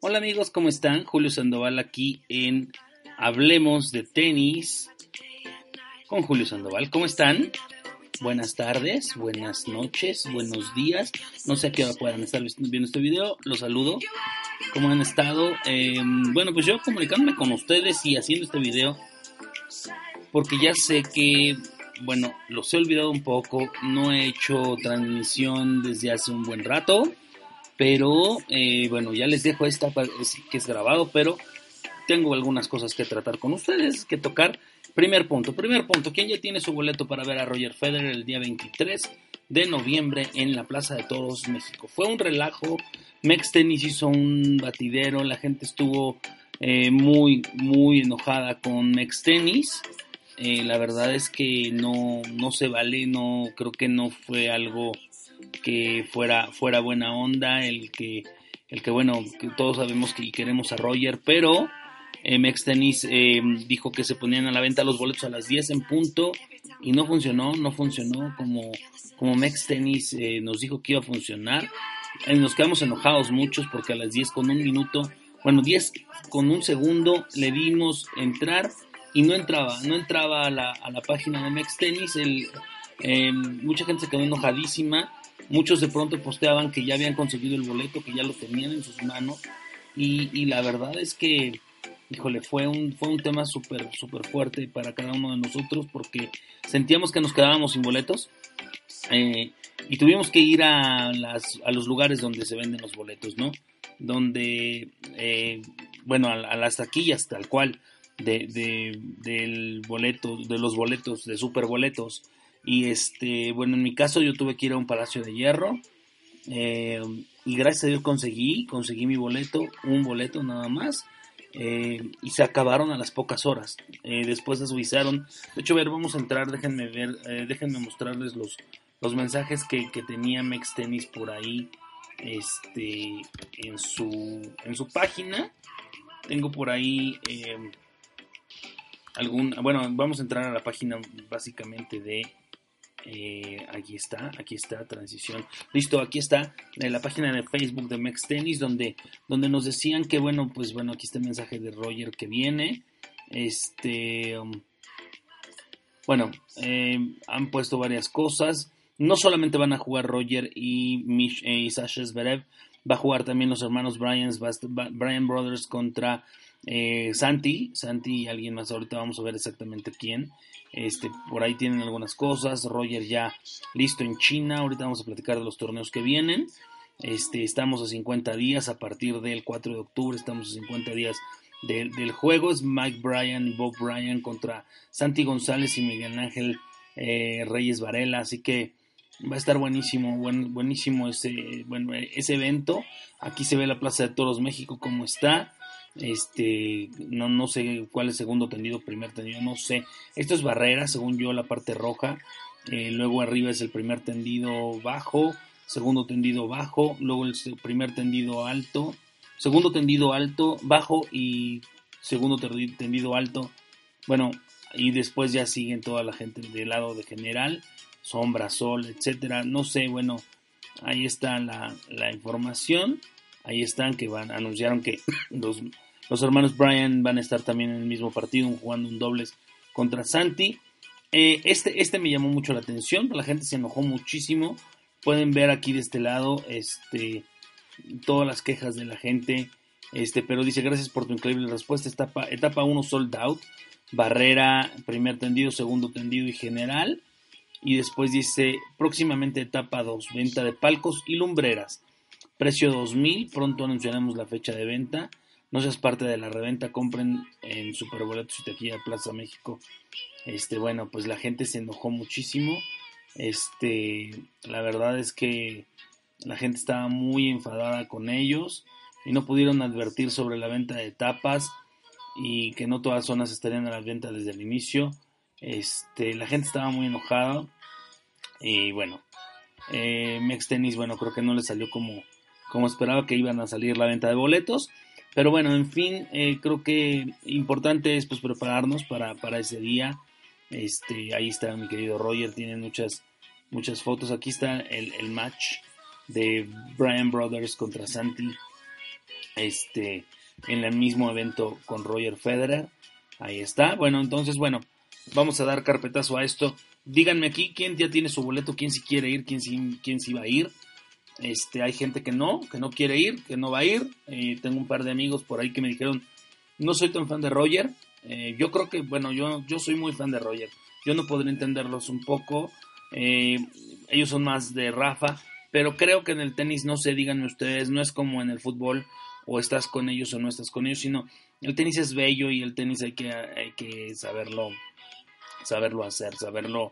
Hola amigos, ¿cómo están? Julio Sandoval aquí en Hablemos de Tenis con Julio Sandoval. ¿Cómo están? Buenas tardes, buenas noches, buenos días. No sé a qué hora puedan estar viendo este video. Los saludo. ¿Cómo han estado? Eh, bueno, pues yo comunicándome con ustedes y haciendo este video porque ya sé que, bueno, los he olvidado un poco. No he hecho transmisión desde hace un buen rato. Pero, eh, bueno, ya les dejo esta que es grabado, pero tengo algunas cosas que tratar con ustedes, que tocar. Primer punto, primer punto, ¿quién ya tiene su boleto para ver a Roger Federer el día 23 de noviembre en la Plaza de Toros, México? Fue un relajo, Mex Tennis hizo un batidero, la gente estuvo eh, muy, muy enojada con Mex Tennis. Eh, la verdad es que no, no se vale, no creo que no fue algo que fuera, fuera buena onda, el que, el que bueno, que todos sabemos que queremos a Roger, pero eh, Mex Tennis eh, dijo que se ponían a la venta los boletos a las 10 en punto y no funcionó, no funcionó como, como Mex Tennis eh, nos dijo que iba a funcionar. Eh, nos quedamos enojados muchos porque a las 10 con un minuto, bueno, 10 con un segundo le dimos entrar y no entraba, no entraba a la, a la página de Mex Tennis. El, eh, mucha gente se quedó enojadísima. Muchos de pronto posteaban que ya habían conseguido el boleto, que ya lo tenían en sus manos. Y, y la verdad es que, híjole, fue un, fue un tema súper, súper fuerte para cada uno de nosotros porque sentíamos que nos quedábamos sin boletos. Eh, y tuvimos que ir a, las, a los lugares donde se venden los boletos, ¿no? Donde, eh, bueno, a, las taquillas tal cual de, de, del boleto, de los boletos, de super boletos. Y este, bueno, en mi caso yo tuve que ir a un Palacio de Hierro. Eh, y gracias a Dios conseguí, conseguí mi boleto, un boleto nada más. Eh, y se acabaron a las pocas horas. Eh, después avisaron. De hecho, a ver, vamos a entrar, déjenme ver, déjenme mostrarles los, los mensajes que, que, tenía Mex Tennis por ahí este, en, su, en su página. Tengo por ahí algún. Bueno, vamos a entrar a la página básicamente de. Eh, aquí está, aquí está, transición. Listo, aquí está la página de Facebook de Mex Tennis, donde, donde nos decían que, bueno, pues bueno, aquí está el mensaje de Roger que viene. Este. Um, bueno, eh, han puesto varias cosas. No solamente van a jugar Roger y, eh, y Sasha Zverev, va a jugar también los hermanos Bryans, Bryan Brothers contra eh, Santi, Santi y alguien más, ahorita vamos a ver exactamente quién. Este, por ahí tienen algunas cosas. Roger ya listo en China. Ahorita vamos a platicar de los torneos que vienen. Este, estamos a 50 días a partir del 4 de octubre. Estamos a 50 días del, juego. Es Mike Bryan y Bob Bryan contra Santi González y Miguel Ángel eh, Reyes Varela. Así que va a estar buenísimo, buen, buenísimo ese, bueno, ese evento. Aquí se ve la Plaza de Toros México como está. Este, no, no sé cuál es segundo tendido, primer tendido, no sé. Esto es barrera, según yo, la parte roja. Eh, luego arriba es el primer tendido bajo, segundo tendido bajo, luego el primer tendido alto, segundo tendido alto, bajo y segundo tendido alto. Bueno, y después ya siguen toda la gente del lado de general, sombra, sol, etcétera. No sé, bueno, ahí está la, la información. Ahí están que van, anunciaron que los, los, hermanos Bryan van a estar también en el mismo partido, jugando un dobles contra Santi. Eh, este, este me llamó mucho la atención, la gente se enojó muchísimo. Pueden ver aquí de este lado este, todas las quejas de la gente. Este, pero dice, gracias por tu increíble respuesta. Etapa, etapa 1 sold out. Barrera, primer tendido, segundo tendido y general. Y después dice, próximamente etapa 2, venta de palcos y lumbreras. Precio 2000, pronto anunciaremos la fecha de venta. No seas parte de la reventa, compren en Superboletos y Tequila Plaza México. Este, bueno, pues la gente se enojó muchísimo. Este, la verdad es que la gente estaba muy enfadada con ellos y no pudieron advertir sobre la venta de tapas y que no todas zonas estarían a la venta desde el inicio. Este, la gente estaba muy enojada y bueno, eh, Mex bueno, creo que no le salió como, como esperaba que iban a salir la venta de boletos. Pero bueno, en fin, eh, creo que importante es pues prepararnos para, para ese día. Este, ahí está mi querido Roger, tiene muchas, muchas fotos. Aquí está el, el match de Brian Brothers contra Santi. Este, en el mismo evento con Roger Federer. Ahí está. Bueno, entonces, bueno, vamos a dar carpetazo a esto. Díganme aquí quién ya tiene su boleto, quién si quiere ir, quién si, quién si va a ir. Este, hay gente que no, que no quiere ir, que no va a ir. Eh, tengo un par de amigos por ahí que me dijeron, no soy tan fan de Roger. Eh, yo creo que, bueno, yo, yo soy muy fan de Roger. Yo no podré entenderlos un poco. Eh, ellos son más de Rafa. Pero creo que en el tenis, no sé, díganme ustedes, no es como en el fútbol o estás con ellos o no estás con ellos, sino el tenis es bello y el tenis hay que, hay que saberlo, saberlo hacer, saberlo,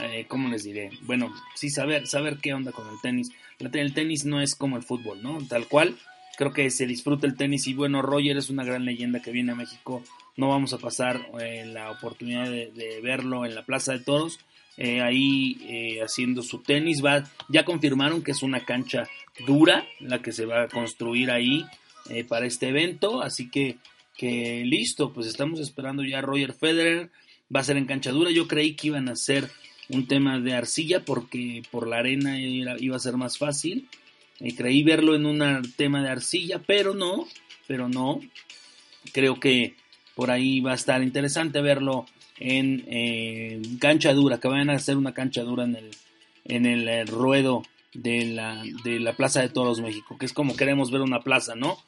eh, ¿cómo les diré? Bueno, sí saber, saber qué onda con el tenis. El tenis no es como el fútbol, ¿no? Tal cual, creo que se disfruta el tenis y bueno, Roger es una gran leyenda que viene a México. No vamos a pasar eh, la oportunidad de, verlo en la Plaza de Toros, eh, ahí eh, haciendo su tenis. Va, ya confirmaron que es una cancha dura la que se va a construir ahí para este evento. Así que, que listo, pues estamos esperando ya a Roger Federer. Va a ser en cancha dura. Yo creí que iban a ser un tema de arcilla porque por la arena iba a ser más fácil. Eh, creí verlo en un tema de arcilla, pero no, pero no. Creo que por ahí va a estar interesante verlo en eh, cancha dura, que vayan a hacer una cancha dura en el, en el, el ruedo de la, de la Plaza de Toros México, que es como queremos ver una plaza, ¿no?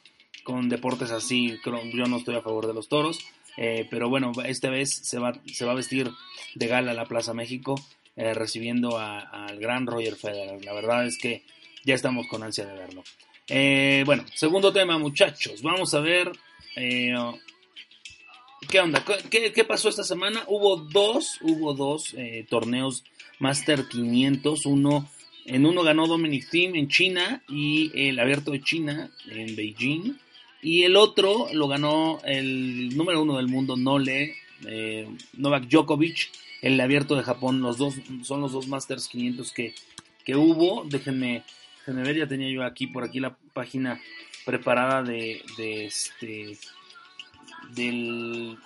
Con deportes así, yo no estoy a favor de los toros, eh, pero bueno, esta vez se va, se va a vestir de gala la Plaza México, eh, recibiendo al gran Roger Federer. La verdad es que ya estamos con ansia de verlo. Eh, bueno, segundo tema, muchachos. Vamos a ver. ¿Qué onda? ¿Qué, ¿Qué, pasó esta semana? Hubo dos, hubo dos torneos Master 500. Uno, en uno ganó Dominic Thiem en China y el Abierto de China en Beijing. Y el otro lo ganó el número uno del mundo, Nole, eh, Novak Djokovic, el Abierto de Japón. Los dos son los dos Masters 500 que, que hubo. Déjenme, déjenme ver, ya tenía yo aquí por aquí la página preparada de, de este del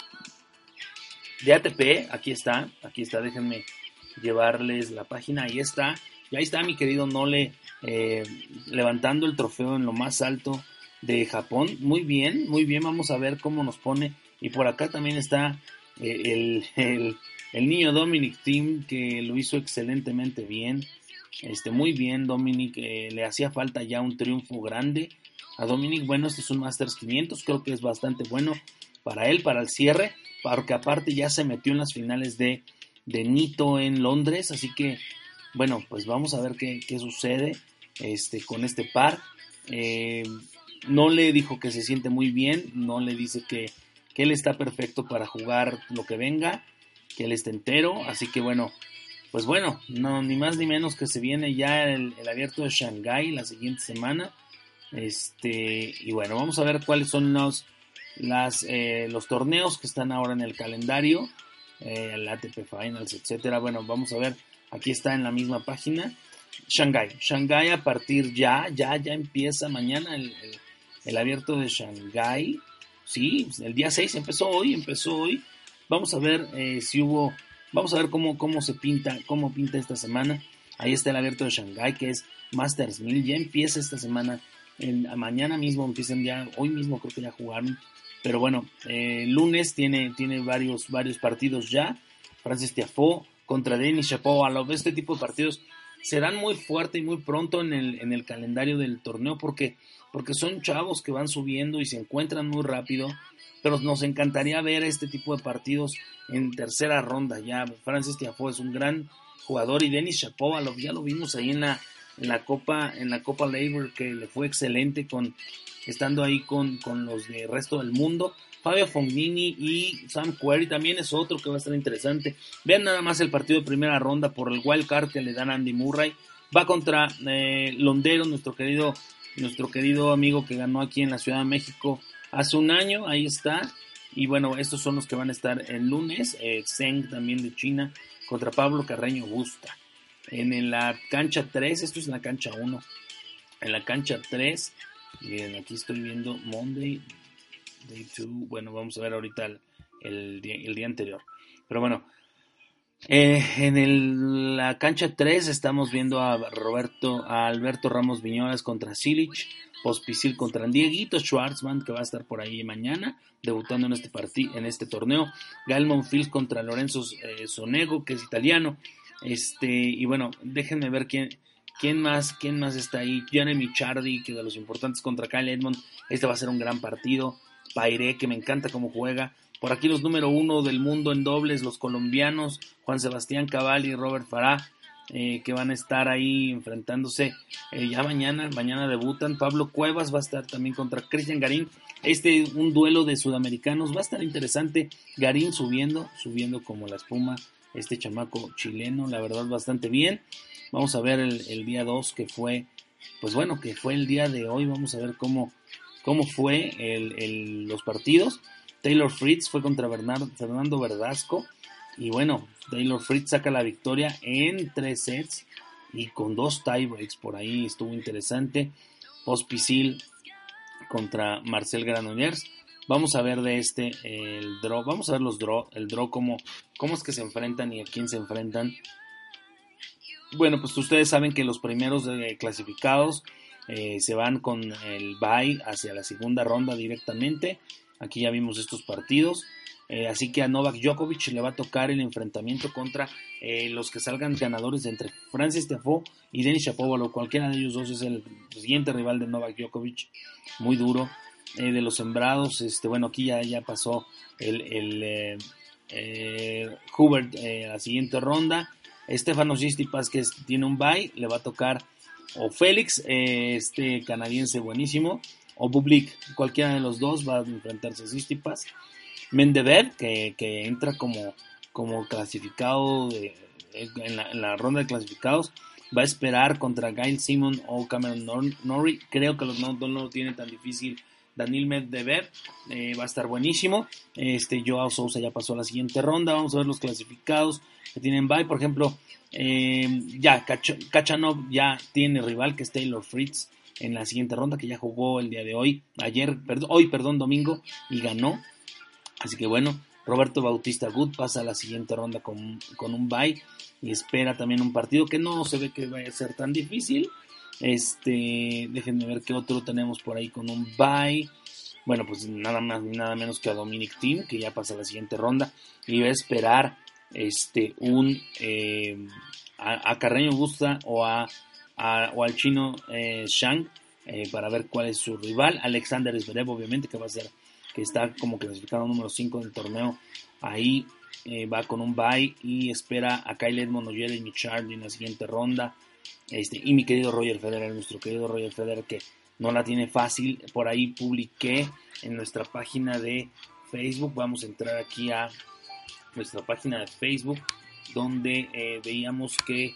de ATP, aquí está, aquí está, déjenme llevarles la página, ahí está, y ahí está mi querido Nole eh, levantando el trofeo en lo más alto de Japón, muy bien, muy bien, vamos a ver cómo nos pone, y por acá también está eh, el, el, el, niño Dominic Team que lo hizo excelentemente bien, este, muy bien Dominic, eh, le hacía falta ya un triunfo grande, a Dominic, bueno, este es un Masters 500, creo que es bastante bueno para él, para el cierre, porque aparte ya se metió en las finales de, de Nito en Londres, así que, bueno, pues vamos a ver qué, qué sucede este, con este par. Eh, no le dijo que se siente muy bien, no le dice que, que él está perfecto para jugar lo que venga, que él está entero, así que bueno, pues bueno, no, ni más ni menos que se viene ya el, abierto de Shanghai la siguiente semana. Este, y bueno, vamos a ver cuáles son los, las, eh, los torneos que están ahora en el calendario, eh, el ATP Finals, etcétera. Bueno, vamos a ver, aquí está en la misma página. Shanghai, Shanghai a partir ya, ya, ya empieza mañana el, el abierto de Shanghai. Sí, el día 6 empezó hoy, empezó hoy. Vamos a ver eh, si hubo, vamos a ver cómo, cómo se pinta, cómo pinta esta semana. Ahí está el abierto de Shanghai, que es Masters 1000. Ya empieza esta semana. Mañana mismo empiezan ya, hoy mismo creo que ya jugaron pero bueno, eh, lunes tiene, tiene varios, varios partidos ya. Francis Tiafoe contra Denis Shapovalov. Este tipo de partidos serán muy fuerte y muy pronto en el, en el calendario del torneo porque, porque son chavos que van subiendo y se encuentran muy rápido. Pero nos encantaría ver este tipo de partidos en tercera ronda ya. Francis Tiafoe es un gran jugador y Denis Shapovalov ya lo vimos ahí en la, en la Copa, en la Copa Labor, que le fue excelente con estando ahí con, con los del resto del mundo. Fabio Fognini y Sam Query también es otro que va a estar interesante. Vean nada más el partido de primera ronda por el wild card que le dan Andy Murray. Va contra eh, Londero, nuestro querido, nuestro querido amigo que ganó aquí en la Ciudad de México hace un año. Ahí está. Y bueno, estos son los que van a estar el lunes. Eh, Zeng también de China contra Pablo Carreño Busta. En, la cancha 3, esto es en la cancha 1. En la cancha 3, bien, aquí estoy viendo Monday, Day 2. Bueno, vamos a ver ahorita el, día, anterior. Pero bueno, eh, en la cancha 3 estamos viendo a Roberto, a Alberto Ramos Viñolas contra Silich, Pospisil contra Dieguito Schwartzman, que va a estar por ahí mañana, debutando en este partido, en este torneo. Gael Monfils contra Lorenzo eh, Sonego, que es italiano. Este, y bueno, déjenme ver quién, quién más, quién más está ahí. Jeremy Chardy, que de los importantes contra Kyle Edmond. Este va a ser un gran partido. Paire, que me encanta cómo juega. Por aquí los número uno del mundo en dobles, los colombianos, Juan Sebastián Cavalli y Robert Farah, eh, que van a estar ahí enfrentándose eh, ya mañana. Mañana debutan. Pablo Cuevas va a estar también contra Cristian Garín. Este, un duelo de sudamericanos, va a estar interesante. Garín subiendo, subiendo como la espuma. Este chamaco chileno, la verdad, bastante bien. Vamos a ver el, día 2 que fue, pues bueno, que fue el día de hoy. Vamos a ver cómo, cómo fue el, los partidos. Taylor Fritz fue contra Fernando Verdasco. Y bueno, Taylor Fritz saca la victoria en tres sets y con dos tiebreaks por ahí. Estuvo interesante. Pospisil contra Marcel Granollers. Vamos a ver de este el draw. Vamos a ver los draw, el draw cómo, cómo es que se enfrentan y a quién se enfrentan. Bueno, pues ustedes saben que los primeros clasificados eh, se van con el bye hacia la segunda ronda directamente. Aquí ya vimos estos partidos. Eh, así que a Novak Djokovic le va a tocar el enfrentamiento contra eh, los que salgan ganadores entre Francis Tiafoe y Denis Shapovalov. Cualquiera de ellos dos es el siguiente rival de Novak Djokovic. Muy duro. de los sembrados, este, bueno, aquí ya, ya pasó el, Hubert a la siguiente ronda. Estefano Sistipas, que tiene un bye, le va a tocar o Félix, eh, este canadiense buenísimo, o Bublik, cualquiera de los dos va a enfrentarse a Sistipas. Mendever, que, que entra como, como clasificado en, la, ronda de clasificados, va a esperar contra Gail Simon o Cameron Norrie. Creo que los no, no lo tiene tan difícil Daniel Medvedev eh, va a estar buenísimo. Este Joao Sousa ya pasó a la siguiente ronda. Vamos a ver los clasificados que tienen bye. Por ejemplo, eh, ya Kachanov ya tiene rival que es Taylor Fritz en la siguiente ronda que ya jugó el día de hoy, ayer, perdón, hoy, perdón, domingo y ganó. Así que bueno, Roberto Bautista Good pasa a la siguiente ronda con, con un bye y espera también un partido que no se ve que vaya a ser tan difícil. Este, déjenme ver qué otro tenemos por ahí con un bye. Bueno, pues nada más ni nada menos que a Dominic Team, que ya pasa a la siguiente ronda. Y va a esperar este un eh, a, Carreño Busta o a, o al chino eh, Shang eh, para ver cuál es su rival. Alexander Zverev, obviamente, que va a ser que está como clasificado número 5 del torneo. Ahí va con un bye y espera a Kyle Edmond o Jeremy Michard en la siguiente ronda. Este, y mi querido Roger Federer, nuestro querido Roger Federer, que no la tiene fácil. Por ahí publiqué en nuestra página de Facebook. Vamos a entrar aquí a nuestra página de Facebook, donde eh, veíamos que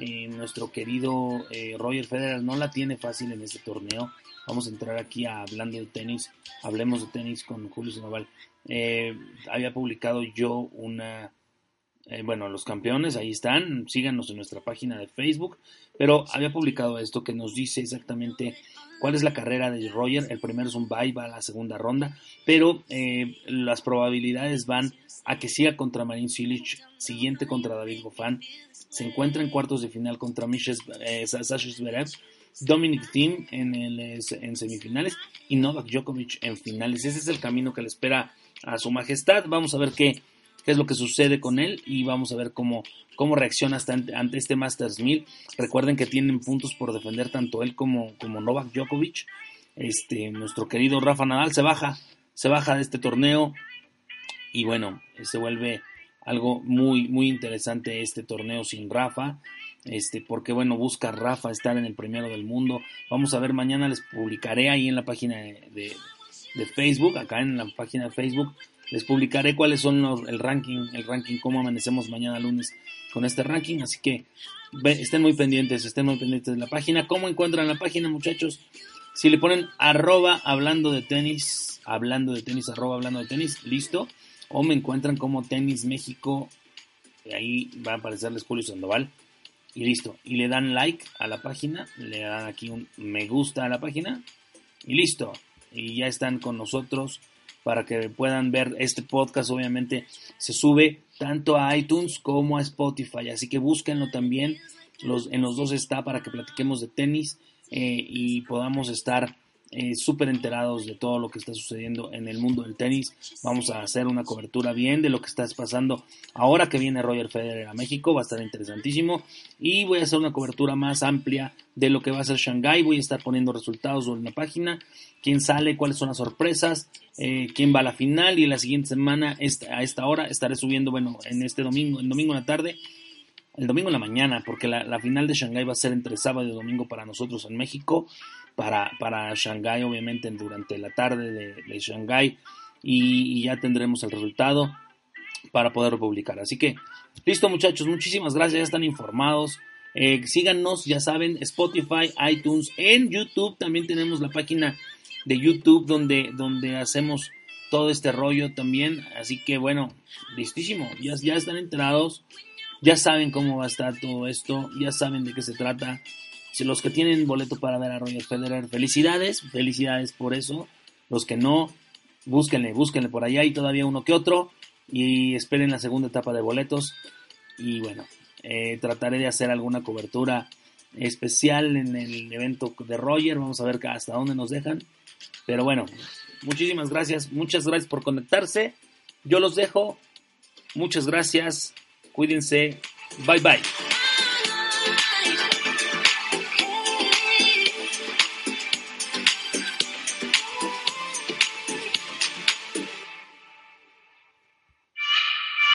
eh, nuestro querido eh, Roger Federer no la tiene fácil en este torneo. Vamos a entrar aquí a hablando de tenis. Hablemos de tenis con Julio Sinoval. había publicado yo una eh, bueno, los campeones, ahí están, síganos en nuestra página de Facebook, pero había publicado esto que nos dice exactamente cuál es la carrera de Roger, el primero es un bye, va a la segunda ronda, pero eh, las probabilidades van a que siga contra Marin Cilic, siguiente contra David Goffin, se encuentra en cuartos de final contra Mishes, eh, Sasha Zverev, Dominic Thiem en, en semifinales y Novak Djokovic en finales. Ese es el camino que le espera a su majestad. Vamos a ver qué, qué es lo que sucede con él y vamos a ver cómo, cómo reacciona hasta ante, este Masters 1000. Recuerden que tienen puntos por defender tanto él como, como Novak Djokovic. Este, nuestro querido Rafa Nadal se baja, se baja de este torneo y bueno, se vuelve algo muy, muy interesante este torneo sin Rafa. este, porque bueno, busca Rafa estar en el primero del mundo. Vamos a ver, mañana les publicaré ahí en la página de, de, Facebook, acá en la página de Facebook, les publicaré cuáles son los, el ranking, el ranking, cómo amanecemos mañana lunes con este ranking, así que estén muy pendientes, estén muy pendientes de la página. ¿Cómo encuentran la página, muchachos? Si le ponen arroba hablando de tenis, hablando de tenis, arroba hablando de tenis, listo. O me encuentran como Tenis México, ahí va a aparecerles Julio Sandoval y listo. Y le dan like a la página, le dan aquí un me gusta a la página y listo. Y ya están con nosotros para que puedan ver este podcast. Obviamente se sube tanto a iTunes como a Spotify, así que búsquenlo también. Los, en los dos está para que platiquemos de tenis eh, y podamos estar eh, súper enterados de todo lo que está sucediendo en el mundo del tenis. Vamos a hacer una cobertura bien de lo que está pasando ahora que viene Roger Federer a México. Va a estar interesantísimo. Y voy a hacer una cobertura más amplia de lo que va a ser Shanghai. Voy a estar poniendo resultados en la página. Quién sale, cuáles son las sorpresas, eh, quién va a la final. Y la siguiente semana, a esta hora, estaré subiendo, bueno, en este domingo, el domingo en la tarde el domingo en la mañana, porque la, final de Shanghai va a ser entre sábado y domingo para nosotros en México para, para Shanghái, obviamente durante la tarde de, de Shanghái, y, ya tendremos el resultado para poder publicar. Así que, listo muchachos, muchísimas gracias, ya están informados. Eh, síganos, ya saben, Spotify, iTunes, en YouTube también tenemos la página de YouTube donde, donde hacemos todo este rollo también. Así que bueno, listísimo, ya, ya están enterados, ya saben cómo va a estar todo esto, ya saben de qué se trata los que tienen boleto para ver a Roger Federer, felicidades, felicidades por eso. Los que no, búsquenle, búsquenle por allá, hay todavía uno que otro. Y esperen la segunda etapa de boletos. Y bueno, eh, trataré de hacer alguna cobertura especial en el evento de Roger. Vamos a ver hasta dónde nos dejan. Pero bueno, muchísimas gracias. Muchas gracias por conectarse. Yo los dejo. Muchas gracias. Cuídense. Bye bye.